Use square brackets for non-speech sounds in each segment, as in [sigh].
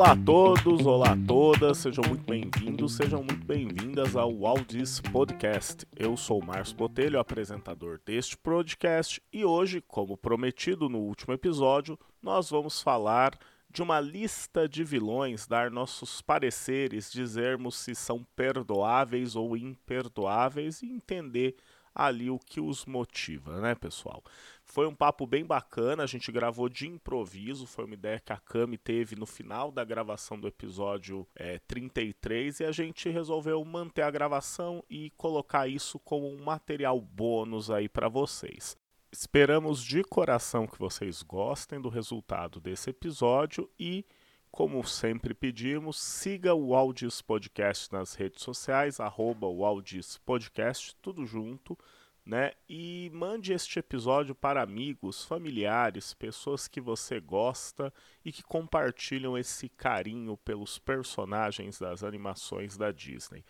Olá a todos, olá a todas, sejam muito bem-vindos, sejam muito bem-vindas ao Aldis Podcast. Eu sou o Márcio Botelho, apresentador deste podcast, e hoje, como prometido no último episódio, nós vamos falar de uma lista de vilões, dar nossos pareceres, dizermos se são perdoáveis ou imperdoáveis e entender ali o que os motiva, né, pessoal? Foi um papo bem bacana, a gente gravou de improviso, foi uma ideia que a Cami teve no final da gravação do episódio é, 33 e a gente resolveu manter a gravação e colocar isso como um material bônus aí para vocês. Esperamos de coração que vocês gostem do resultado desse episódio e como sempre pedimos, siga o Aldis Podcast nas redes sociais, arroba o Aldis Podcast, tudo junto, né? E mande este episódio para amigos, familiares, pessoas que você gosta e que compartilham esse carinho pelos personagens das animações da Disney.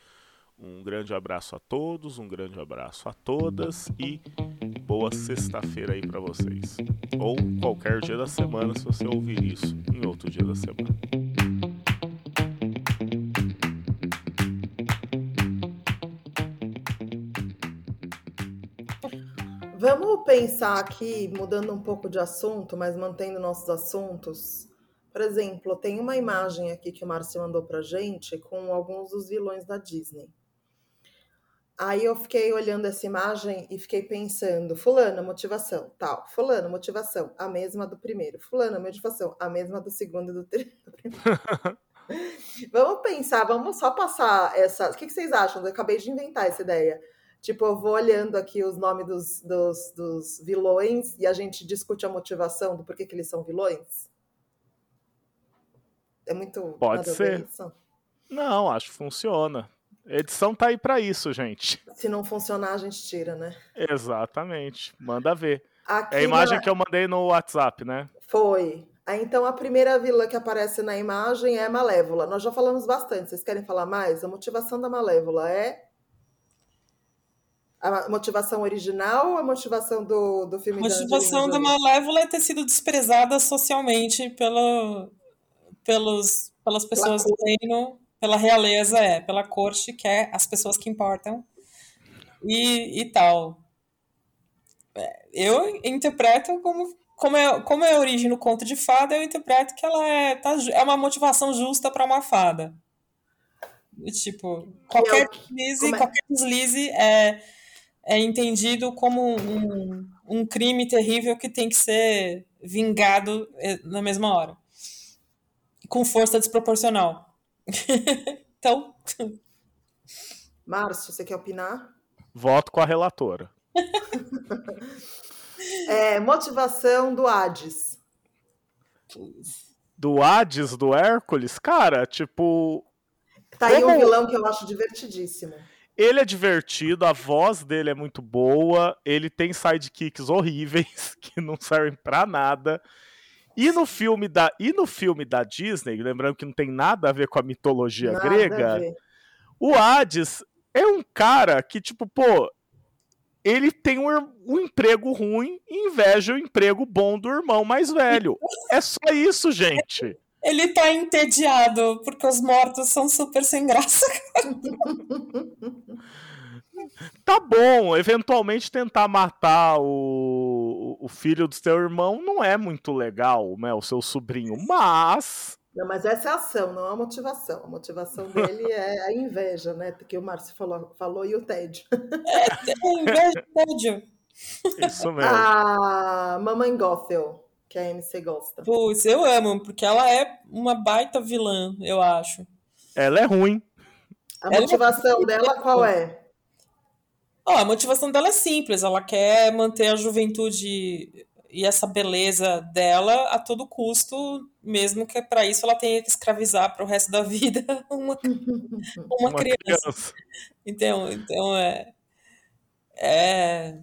Um grande abraço a todos, um grande abraço a todas e boa sexta-feira aí para vocês. Ou qualquer dia da semana, se você ouvir isso em outro dia da semana. Vamos pensar aqui, mudando um pouco de assunto, mas mantendo nossos assuntos. Por exemplo, tem uma imagem aqui que o Márcio mandou pra gente com alguns dos vilões da Disney. Aí eu fiquei olhando essa imagem e fiquei pensando, fulano, motivação, tal, fulano, motivação, a mesma do primeiro, fulano, motivação, a mesma do segundo e do terceiro. [laughs] vamos pensar, vamos só passar essa. O que, vocês acham? Eu acabei de inventar essa ideia. Tipo, eu vou olhando aqui os nomes dos, dos, dos vilões e a gente discute a motivação do porquê que eles são vilões? É muito. Pode ser. Não, acho que funciona. Edição tá aí para isso, gente. Se não funcionar, a gente tira, né? Exatamente. Manda ver. Aqui é a imagem na... que eu mandei no WhatsApp, né? Foi. Aí, então, a primeira vilã que aparece na imagem é Malévola. Nós já falamos bastante. Vocês querem falar mais? A motivação da Malévola é a motivação original ou a motivação do, do filme? A motivação da, da Malévola é ter sido desprezada socialmente pelo, pelos, pelas pessoas do reino pela realeza, é, pela corte, que é as pessoas que importam, e, e tal. É, eu interpreto como, como, é, como é a origem no conto de fada, eu interpreto que ela é, tá, é uma motivação justa para uma fada. Tipo, qualquer deslize, é? qualquer deslize é, é entendido como um, um crime terrível que tem que ser vingado é, na mesma hora. Com força desproporcional. Então. Márcio, você quer opinar? Voto com a relatora. [laughs] é, motivação do Hades. Do Hades, do Hércules? Cara, tipo. Tá aí um vilão que eu acho divertidíssimo. Ele é divertido, a voz dele é muito boa, ele tem sidekicks horríveis [laughs] que não servem para nada. E no filme da, e no filme da Disney, lembrando que não tem nada a ver com a mitologia nada grega, o Hades é um cara que, tipo, pô, ele tem um, um, emprego ruim e inveja o emprego bom do irmão mais velho. É só isso, gente. Ele tá entediado, porque os mortos são super sem graça. tá bom, eventualmente tentar matar o, o filho do seu irmão não é muito legal, né? O seu sobrinho, mas. Não, mas essa é a ação, não é a motivação. A motivação dele é a inveja, né? Que o Márcio falou, falou e o tédio. É, é inveja e tédio. Isso mesmo. A Mamãe Gothel, que a MC gosta. Putz, eu amo, porque ela é uma baita vilã, eu acho. Ela é ruim. A ela motivação é... dela qual é? Oh, a motivação dela é simples, ela quer manter a juventude e essa beleza dela a todo custo, mesmo que para isso ela tenha que escravizar para o resto da [laughs] vida uma, uma, uma criança. criança. Então, então é, é.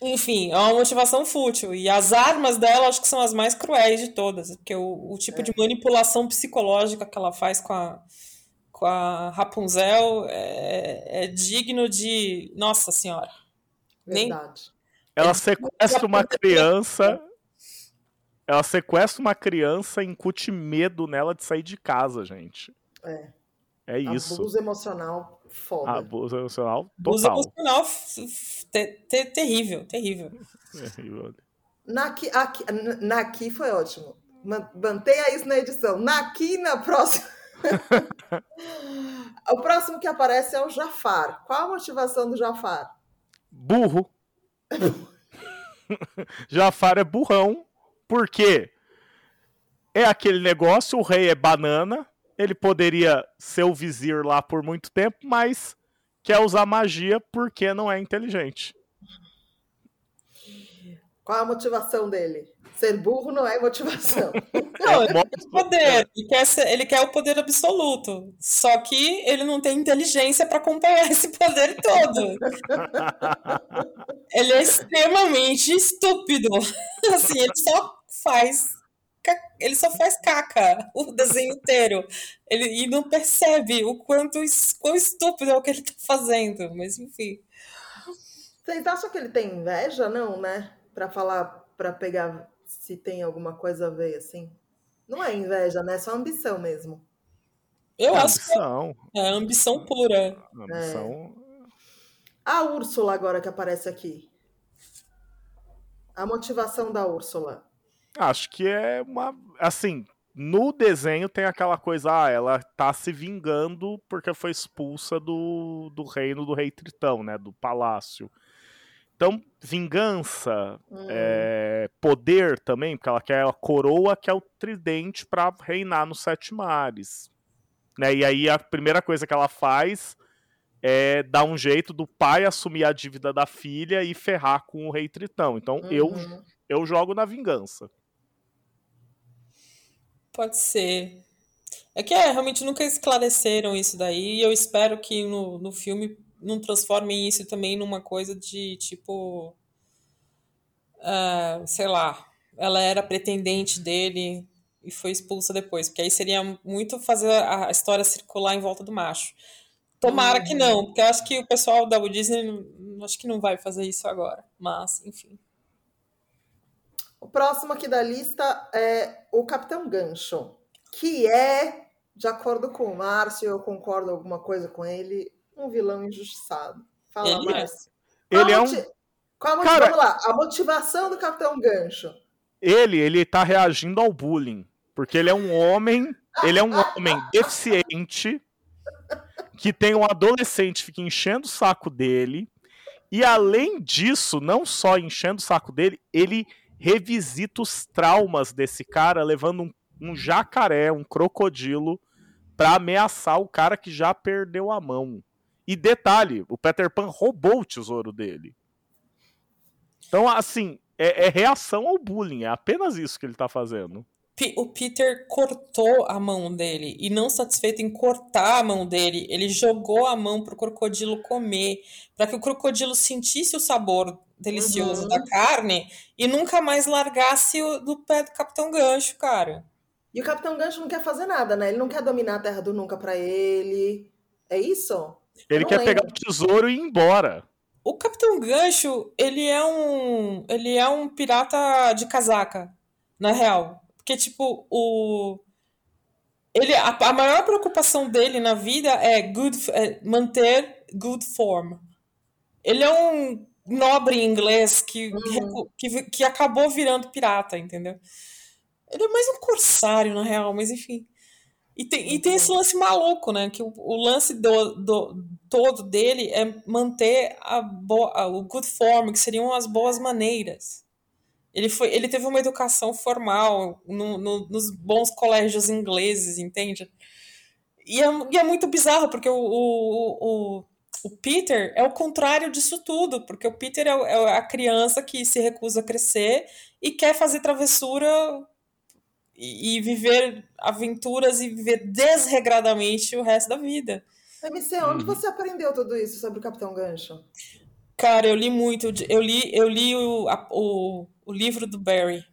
Enfim, é uma motivação fútil. E as armas dela acho que são as mais cruéis de todas, porque o, o tipo é. de manipulação psicológica que ela faz com a com a Rapunzel é, é digno de. Nossa Senhora. Verdade. Nem... Ela sequestra uma criança ela sequestra uma criança e incute medo nela de sair de casa, gente. É. É isso. Abuso emocional foda. Abuso emocional Abuso total. emocional f- f- te- te- terrível, terrível. Naqui, aqui, Naqui foi ótimo. Man- Mantenha isso na edição. Naqui na próxima. [laughs] o próximo que aparece é o Jafar. Qual a motivação do Jafar? Burro. [laughs] Jafar é burrão, porque é aquele negócio, o rei é banana, ele poderia ser o vizir lá por muito tempo, mas quer usar magia porque não é inteligente. Qual a motivação dele? Ser burro não é motivação. [laughs] Não, É, ele quer o poder, ele quer, ser- ele quer o poder absoluto. Só que ele não tem inteligência para acompanhar [laughs] esse poder todo. [laughs] Ele é extremamente estúpido. Assim, ele só faz. Ele só faz caca o desenho inteiro. Ele, e não percebe o quanto quão estúpido é o que ele tá fazendo. Mas enfim. Vocês acham que ele tem inveja? Não, né? Pra falar, pra pegar se tem alguma coisa a ver, assim. Não é inveja, né? É só ambição mesmo. Eu É acho que ambição. é ambição pura. ambição. A Úrsula agora que aparece aqui. A motivação da Úrsula. Acho que é uma. Assim, no desenho tem aquela coisa, ah, ela tá se vingando porque foi expulsa do, do reino do rei Tritão, né? Do palácio. Então, vingança, Hum. é, poder também, porque ela quer a coroa, que é o tridente pra reinar nos sete mares. Né? E aí a primeira coisa que ela faz é dar um jeito do pai assumir a dívida da filha e ferrar com o rei Tritão. Então, eu, Uhum. eu jogo na vingança. Pode ser. É que é, realmente nunca esclareceram isso daí, e eu espero que no, no filme não transformem isso também numa coisa de tipo. ah, sei lá, ela era pretendente dele e foi expulsa depois, porque aí seria muito fazer a história circular em volta do macho. Tomara que não, porque eu acho que o pessoal da Walt Disney acho que não vai fazer isso agora, mas enfim. O próximo aqui da lista é o Capitão Gancho, que é, de acordo com o Márcio, eu concordo alguma coisa com ele, um vilão injustiçado. Fala, Ele é. Márcio. Qual Ele a é um. Qual a Cara- Vamos lá, a motivação do Capitão Gancho. Ele, ele tá reagindo ao bullying. Porque ele é um homem. Ele é um homem [laughs] deficiente. Que tem um adolescente que fica enchendo o saco dele. E além disso, não só enchendo o saco dele, ele revisita os traumas desse cara, levando um, um jacaré, um crocodilo, pra ameaçar o cara que já perdeu a mão. E detalhe, o Peter Pan roubou o tesouro dele. Então, assim, é, é reação ao bullying, é apenas isso que ele tá fazendo. O Peter cortou a mão dele e não satisfeito em cortar a mão dele, ele jogou a mão pro crocodilo comer, para que o crocodilo sentisse o sabor delicioso Uhum. da carne e nunca mais largasse o, do pé do Capitão Gancho, cara. E o Capitão Gancho não quer fazer nada, né? Ele não quer dominar a Terra do Nunca pra ele. É isso? Ele quer pegar lembro. o tesouro e ir embora. O Capitão Gancho, ele é um, ele é um pirata de casaca, na real. Porque tipo, o ele a, a maior preocupação dele na vida é good é manter good form. Ele é um nobre inglês que, recu- que, que acabou virando pirata, entendeu? Ele é mais um corsário, na real, mas enfim. E tem, e tem esse lance maluco, né? Que o, o lance do, do- todo dele é manter a bo- a- o good form, que seriam as boas maneiras. Ele, foi, ele teve uma educação formal no- no- nos bons colégios ingleses, entende? E é, e é muito bizarro, porque o, o, o, o Peter é o contrário disso tudo, porque o Peter é, é a criança que se recusa a crescer e quer fazer travessura e, e viver aventuras e viver desregradamente o resto da vida. MC, onde Uhum. você aprendeu tudo isso sobre o Capitão Gancho? Cara, eu li muito, eu li, eu li o, a- o, o livro do Barry.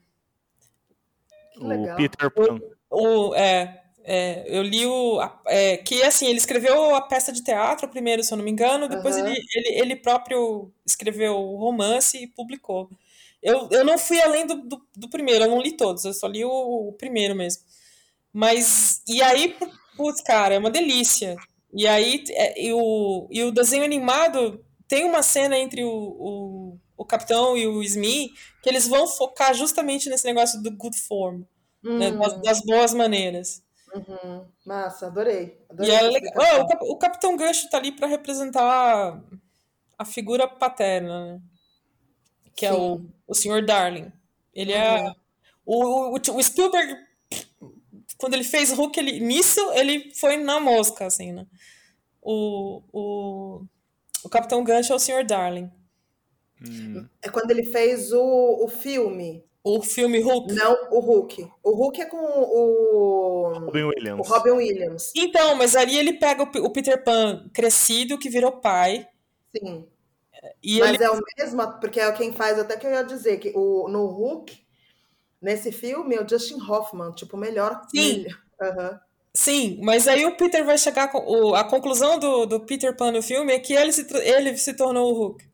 Que O legal. Peter Pan. O, é, é, eu li o. a- é, que assim, ele escreveu a peça de teatro primeiro, se eu não me engano, depois Aham. ele, ele, ele próprio escreveu o romance e publicou. Eu, eu não fui além do, do, do, primeiro, eu não li todos, eu só li o, o primeiro mesmo. Mas, e aí, putz, cara, é uma delícia. E aí, é, e, o, e o desenho animado tem uma cena entre o, o, o Capitão e o Smee que eles vão focar justamente nesse negócio do good form, uhum. né, das, das, boas maneiras. Uhum. Massa, adorei. adorei e é legal. Oh, o, o, Capitão Gancho tá ali para representar a figura paterna, né? Que Sim. é o, o Sr. Darling. Ele é uhum. é. O, o, o, Spielberg, quando ele fez Hulk, ele, nisso ele foi na mosca, assim, né? O, o, o Capitão Gancho é o Sr. Darling. Hum. É quando ele fez o, o filme. O filme Hulk? Não, o Hulk. O Hulk é com o. Robin Williams. O Robin Williams. Então, mas ali ele pega o, o Peter Pan crescido, que virou pai. Sim. E Mas ele... é o mesmo, porque é quem faz, até que eu ia dizer, que o, no Hulk, nesse filme, é o Justin Hoffman, tipo, o melhor. Sim. Uhum. Sim, mas aí o Peter vai chegar com. O, a conclusão do, do Peter Pan no filme é que ele se, ele se tornou o Hulk.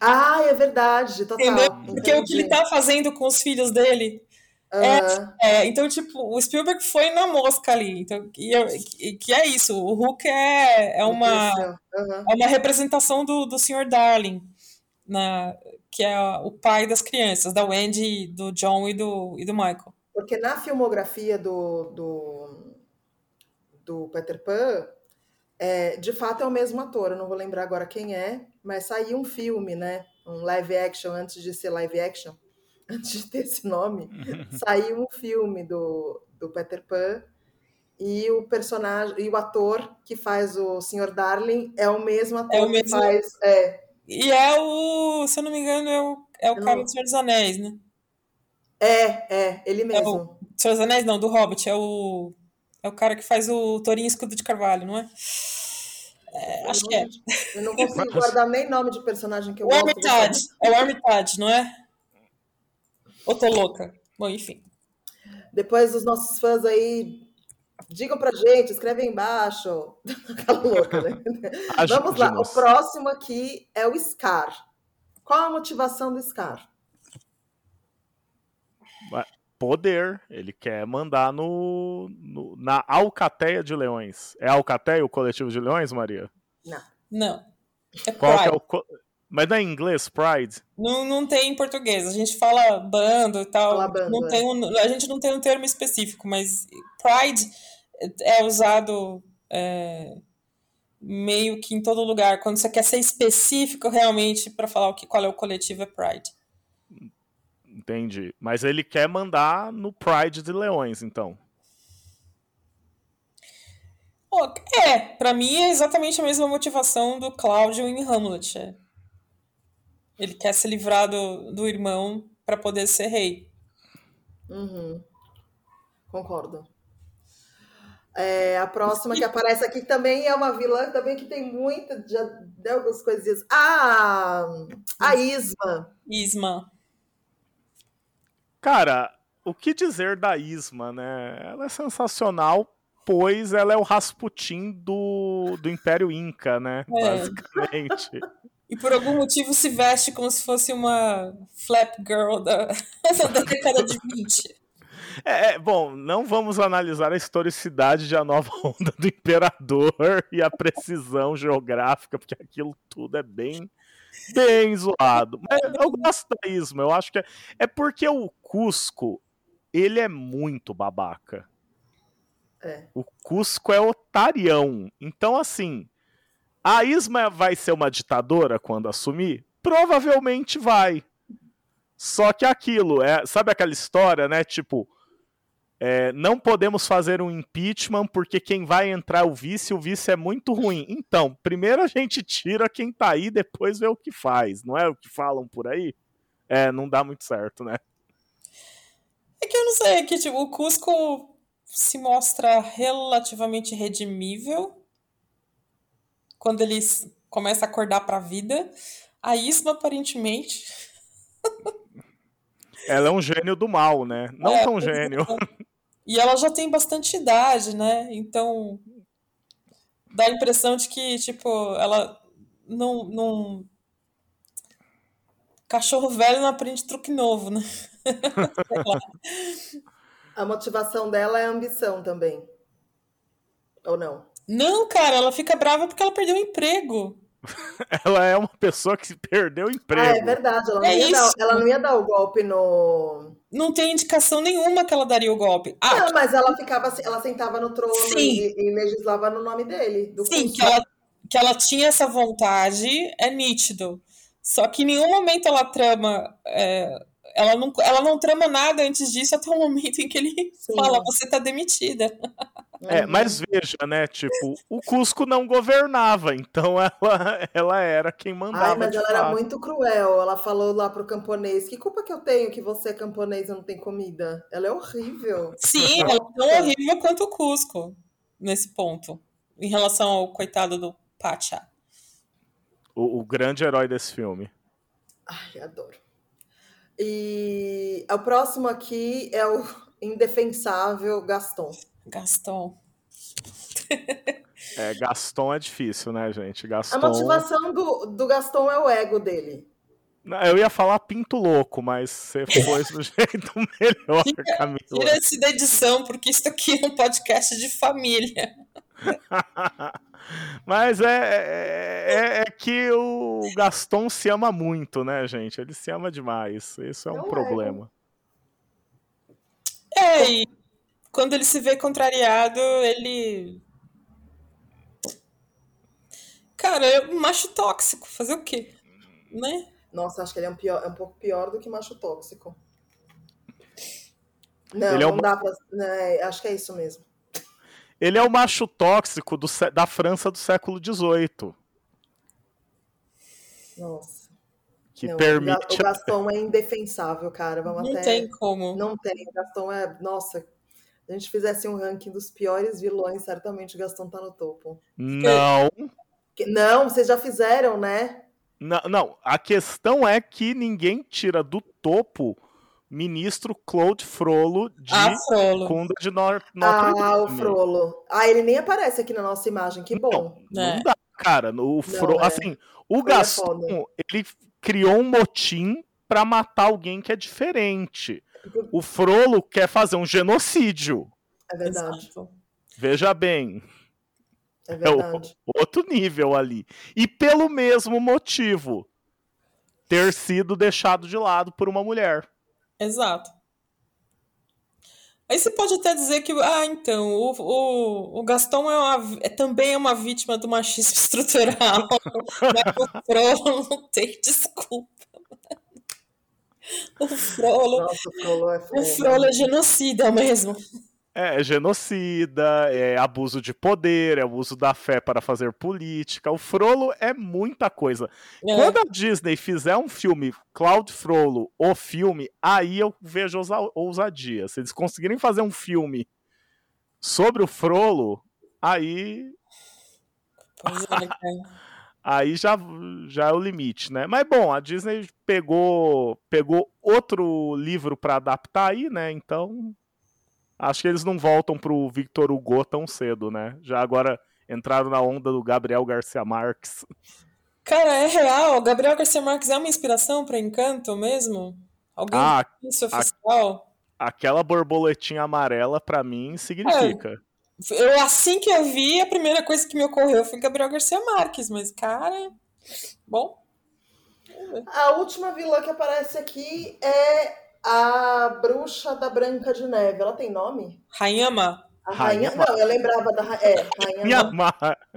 Ah, é verdade, total. Entendeu? Porque Entendi. o que ele tá fazendo com os filhos dele é, é, então, tipo, o Spielberg foi na mosca ali. Então, e, que é isso. O Hulk é, é, uma, uhum. é uma representação do, do Sr. Darling, na, que é o pai das crianças, da Wendy, do John e do, e do Michael. Porque na filmografia do, do, do Peter Pan, é, de fato é o mesmo ator. Eu não vou lembrar agora quem é, mas saiu um filme, né? Um live action antes de ser live action [laughs] antes de ter esse nome, saiu um filme do, do Peter Pan e o personagem e o ator que faz o Sr. Darling é o mesmo ator é o mesmo... que faz. É. E é o, se eu não me engano, é o, é o cara não... do Senhor dos Anéis, né? É, é, ele mesmo. É o Senhor dos Anéis, não, do Hobbit, é o. É o cara que faz o Torinho Escudo de Carvalho, não é? é acho não, que é. Eu não consigo [laughs] guardar nem nome de personagem que eu o gosto. Armitage, é o Armitage, não é? Ou tô louca? Bom, enfim. Depois os nossos fãs aí digam pra gente, escreve aí embaixo. Aquela [laughs] louca, né? Vamos lá, o próximo aqui é o Scar. Qual a motivação do Scar? Poder. Ele quer mandar no, no, na Alcateia de Leões. É Alcateia o coletivo de leões, Maria? Não. Não. É Qual é o mas não é em inglês, Pride? Não, não tem em português. A gente fala bando e tal. Fala bando, não é. tem um, a gente não tem um termo específico, mas Pride é usado é, meio que em todo lugar. Quando você quer ser específico realmente para falar o que, qual é o coletivo, é Pride. Entendi. Mas ele quer mandar no Pride de Leões, então. É, para mim é exatamente a mesma motivação do Cláudio em Hamlet. É. Ele quer se livrar do, do irmão para poder ser rei. Uhum. Concordo. É, a próxima que aparece aqui também é uma vilã também que tem muita, já deu algumas coisinhas. Ah, a Isma. Isma. Cara, o que dizer da Isma, né? Ela é sensacional, pois ela é o Rasputin do, do Império Inca, né? É. Basicamente. E por algum motivo se veste como se fosse uma flap girl da, [laughs] da década de 20. É, é, bom, não vamos analisar a historicidade de A Nova Onda do Imperador [laughs] e a precisão geográfica, porque aquilo tudo é bem, bem zoado. Mas eu gosto da Isma, eu acho que é, é porque o Cusco, ele é muito babaca. É. O Cusco é otarião. Então, assim, a Isma vai ser uma ditadora quando assumir? Provavelmente vai. Só que aquilo, é, sabe aquela história, né? Tipo, é, não podemos fazer um impeachment porque quem vai entrar é o vice, o vice é muito ruim. Então, primeiro a gente tira quem tá aí, depois vê o que faz. Não é o que falam por aí? É, não dá muito certo, né? É que eu não sei, é que tipo, o Cusco se mostra relativamente redimível quando ele começa a acordar para a vida. A Isma, aparentemente. [laughs] ela é um gênio do mal, né? Não é, tão gênio. E ela já tem bastante idade, né? Então dá a impressão de que, tipo, ela não. não... cachorro velho não aprende truque novo, né? [laughs] a motivação dela é a ambição também. Ou não? Não, cara, ela fica brava porque ela perdeu o emprego. [laughs] ela é uma pessoa que perdeu o emprego. Ah, é verdade. Ela, é não dar, ela, não ia dar, o golpe no. Não tem indicação nenhuma que ela daria o golpe. Ah, não, mas ela ficava ela sentava no trono e, e, legislava no nome dele. Sim, que ela, que ela tinha essa vontade, é nítido. Só que em nenhum momento ela trama. É, ela, não, ela não trama nada antes disso até o momento em que ele Sim. fala: você tá demitida. [laughs] É, uhum. mas veja, né? Tipo, o Cusco não governava, então [laughs] ela, ela era quem mandava. Ai, mas ela fato. era muito cruel. Ela falou lá pro camponês: Que culpa que eu tenho que você é camponês e não tem comida? Ela é horrível. Sim, [laughs] ela é tão horrível quanto o Cusco nesse ponto, em relação ao coitado do Pacha. O, o grande herói desse filme. Ai, adoro. E o próximo aqui é o indefensável Gaston. Gaston. É, Gaston é difícil, né, gente? Gaston... A motivação do, do Gaston é o ego dele. Eu ia falar pinto louco, mas você foi do [laughs] jeito melhor, tira, Camila. Tira esse da edição, porque isso aqui é um podcast de família. [laughs] mas é, é, é, é, que o Gaston se ama muito, né, gente? Ele se ama demais. Isso é um Não problema. É, e quando ele se vê contrariado, ele. Cara, é um macho tóxico. Fazer o quê? Né? Nossa, acho que ele é um, pior, é um pouco pior do que macho tóxico. Não, ele é não dá pra. Né, acho que é isso mesmo. Ele é o macho tóxico do, da França do século XVIII. Nossa. Que não, permite. O Gaston é indefensável, cara. Vamos não até... tem como. Não tem. O Gaston é. Nossa, a gente fizesse um ranking dos piores vilões, certamente o Gastão tá no topo. Não. Não, vocês já fizeram, né? Não, não, a questão é que ninguém tira do topo ministro Claude Frollo de ah, Frollo. Cunda de Nor Notre Dame. Ah, o Frollo. Ah, ele nem aparece aqui na nossa imagem, que bom. Não, é. não dá, cara. O Frollo, é. assim, o Gaston, é ele criou um motim para matar alguém que é diferente. O Frolo quer fazer um genocídio. É verdade. Veja bem. É verdade. É outro nível ali. E pelo mesmo motivo. Ter sido deixado de lado por uma mulher. Exato. Aí você pode até dizer que, ah, então, o, o, o Gaston é, uma, é também é uma vítima do machismo [laughs] estrutural. mas o Frolo não tem desculpa. O Frollo, Nossa, o Frollo, é, o Frollo é genocida mesmo. É, é, genocida, é abuso de poder, é abuso da fé para fazer política. O Frollo é muita coisa. É. Quando a Disney fizer um filme, Cloud Frollo, o filme, aí eu vejo ousadia. Se eles conseguirem fazer um filme sobre o Frollo, aí. Pois é, aí já, já é o limite, né? Mas bom, a Disney pegou pegou outro livro para adaptar aí, né? Então acho que eles não voltam pro Victor Hugo tão cedo, né? Já agora entraram na onda do Gabriel Garcia Marques. Cara, é real. Gabriel Garcia Marques é uma inspiração para Encanto mesmo? Alguém ah, isso oficial? A, aquela borboletinha amarela para mim significa. É. Eu, assim que eu vi, a primeira coisa que me ocorreu foi Gabriel Garcia Marques, mas, cara, bom. A última vilã que aparece aqui é a bruxa da Branca de Neve. Ela tem nome? Rainha. A rainha, Rainha Não, eu lembrava da é, Rainha Má.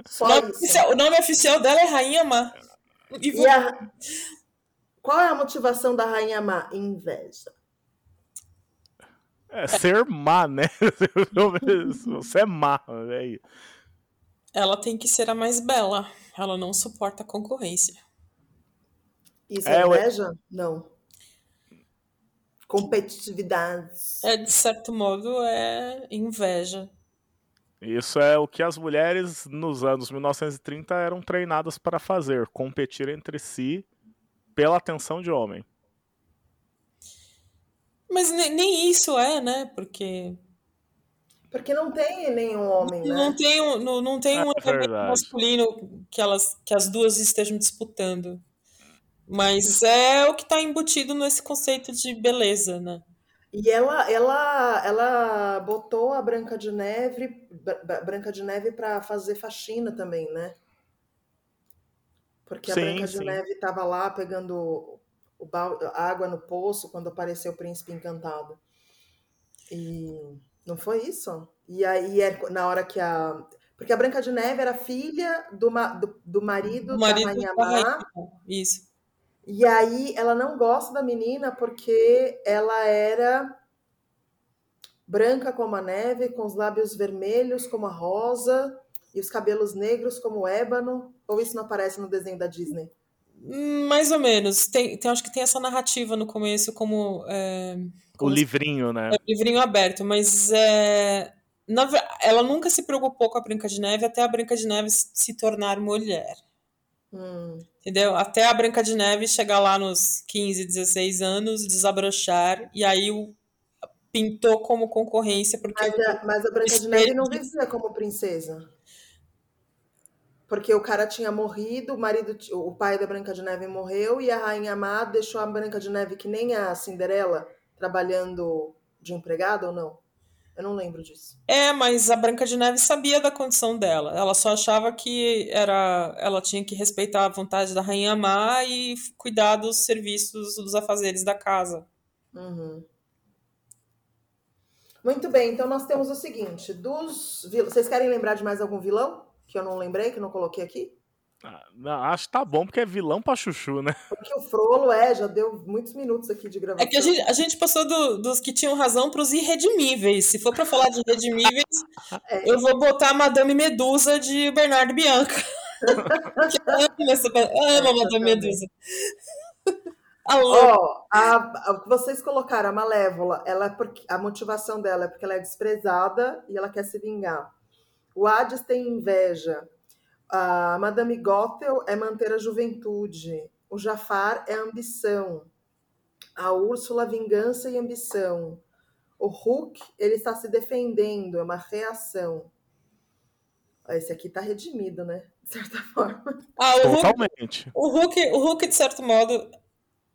Só o, nome oficial, o nome oficial dela é Rainha Má. E, e a... Qual é a motivação da Rainha Má? Inveja. É, ser má, né? [laughs] Você é má, velho. Ela tem que ser a mais bela. Ela não suporta a concorrência. Isso é, é inveja? Eu... Não. Competitividade. É, de certo modo, é inveja. Isso é o que as mulheres nos anos 1930 eram treinadas para fazer, competir entre si pela atenção de homem. Mas nem isso é, né? Porque. Porque não tem nenhum homem, né? Não tem um, não, não tem é um elemento masculino que, elas, que as duas estejam disputando. Mas é o que está embutido nesse conceito de beleza, né? E ela, ela, ela botou a Branca de Neve, Branca de Neve para fazer faxina também, né? Porque a sim, Branca de sim. Neve estava lá pegando a água no poço quando apareceu o príncipe encantado. E não foi isso? E aí, é na hora que a. Porque a Branca de Neve era filha do, do, do marido, marido da Rainha Má. Isso. E aí ela não gosta da menina porque ela era branca como a neve, com os lábios vermelhos como a rosa e os cabelos negros como o ébano. Ou isso não aparece no desenho da Disney? Mais ou menos. Tem, tem, acho que tem essa narrativa no começo como. É, como o livrinho, né? É, o livrinho aberto, mas é, na, ela nunca se preocupou com a Branca de Neve até a Branca de Neve se tornar mulher. Hum. Entendeu? Até a Branca de Neve chegar lá nos 15, 16 anos, desabrochar, e aí o, pintou como concorrência. Porque mas, a, mas a Branca de Neve não vivia como princesa. Porque o cara tinha morrido, o marido, o pai da Branca de Neve morreu, e a Rainha Má deixou a Branca de Neve que nem a Cinderela, trabalhando de empregada ou não? Eu não lembro disso. É, mas a Branca de Neve sabia da condição dela. Ela só achava que era, ela tinha que respeitar a vontade da rainha má e cuidar dos serviços, dos afazeres da casa. Uhum. Muito bem, então nós temos o seguinte: dos vocês querem lembrar de mais algum vilão que eu não lembrei, que eu não coloquei aqui? Ah, acho que tá bom, porque é vilão pra chuchu, né? Porque o Frolo é, já deu muitos minutos aqui de gravação. É que a gente, a gente passou do, dos que tinham razão pros irredimíveis. Se for pra falar de irredimíveis, é. eu vou botar a Madame Medusa de Bernardo Bianca. [laughs] que amo essa, amo a Madame Medusa. Ó, oh, a, a, vocês colocaram a Malévola, ela é porque, a motivação dela é porque ela é desprezada e ela quer se vingar. O Hades tem inveja a Madame Gothel é manter a juventude. O Jafar é ambição. A Úrsula, vingança e ambição. O Hulk, ele está se defendendo, é uma reação. Esse aqui está redimido, né? De certa [laughs] forma. Ah, o Totalmente. Hulk, o, Hulk, o Hulk, de certo modo,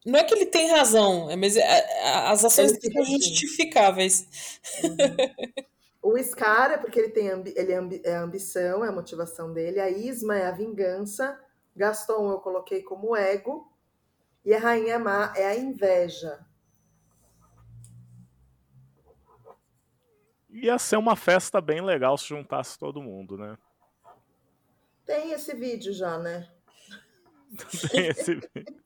não é que ele tem razão, é, mas é, as ações são justificáveis. Uhum. [laughs] O Scar é porque ele tem ele é, ambi é a ambição, é a motivação dele. A Isma é a vingança. Gaston eu coloquei como ego. E a Rainha Má é a inveja. Ia ser uma festa bem legal se juntasse todo mundo, né? Tem esse vídeo já, né? [laughs] Tem esse vídeo.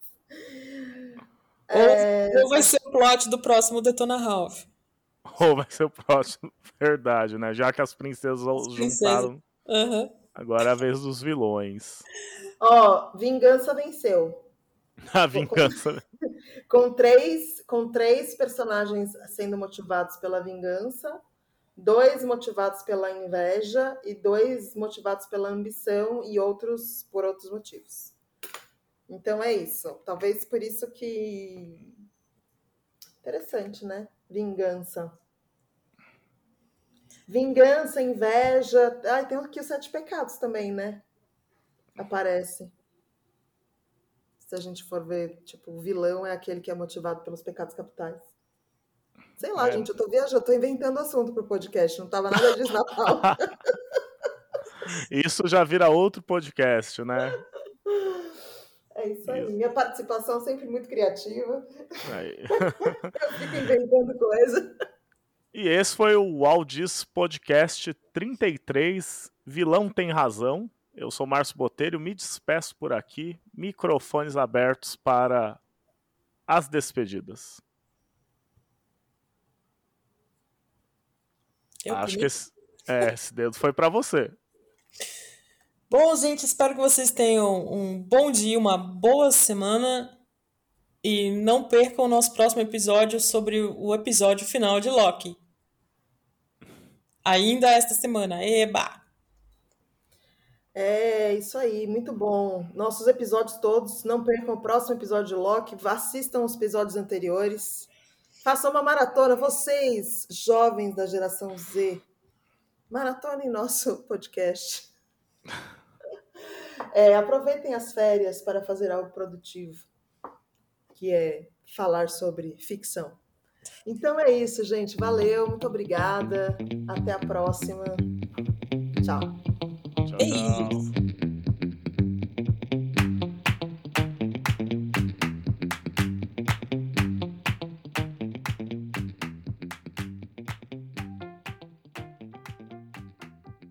É... Ou vai ser o plot do próximo Detona Ralph. Vai ser o próximo, [laughs] verdade, né? Já que as princesas as juntaram. Uhum. Agora é a vez dos vilões. Ó, oh, vingança venceu. [laughs] A vingança. [laughs] com, três, com três personagens sendo motivados pela vingança, dois motivados pela inveja e dois motivados pela ambição e outros por outros motivos. Então é isso. Talvez por isso que. Interessante, né? Vingança. Vingança, inveja. Ah, tem aqui os sete pecados também, né? Aparece. Se a gente for ver, tipo, o vilão é aquele que é motivado pelos pecados capitais. Sei lá, é. gente, eu tô viajando, tô inventando assunto pro podcast, não tava nada disso na pauta. [laughs] Isso já vira outro podcast, né? É isso aí. Isso. Minha participação sempre muito criativa. [laughs] Eu fico inventando coisa. E esse foi o Aldis Podcast 33. Vilão tem razão. Eu sou Márcio Botelho, me despeço por aqui. Microfones abertos para as despedidas. Eu Acho que esse, é, esse dedo foi para você. Bom, gente, espero que vocês tenham um bom dia, uma boa semana e não percam o nosso próximo episódio sobre o episódio final de Loki. Ainda esta semana. Eba! É isso aí, muito bom. Nossos episódios todos, não percam o próximo episódio de Loki, assistam os episódios anteriores. Façam uma maratona, vocês, jovens da geração Z. Maratona em nosso podcast. [laughs] É, aproveitem as férias para fazer algo produtivo. que é falar sobre ficção. Então é isso, gente. Valeu, muito obrigada. Até a próxima. Tchau. Tchau, tchau.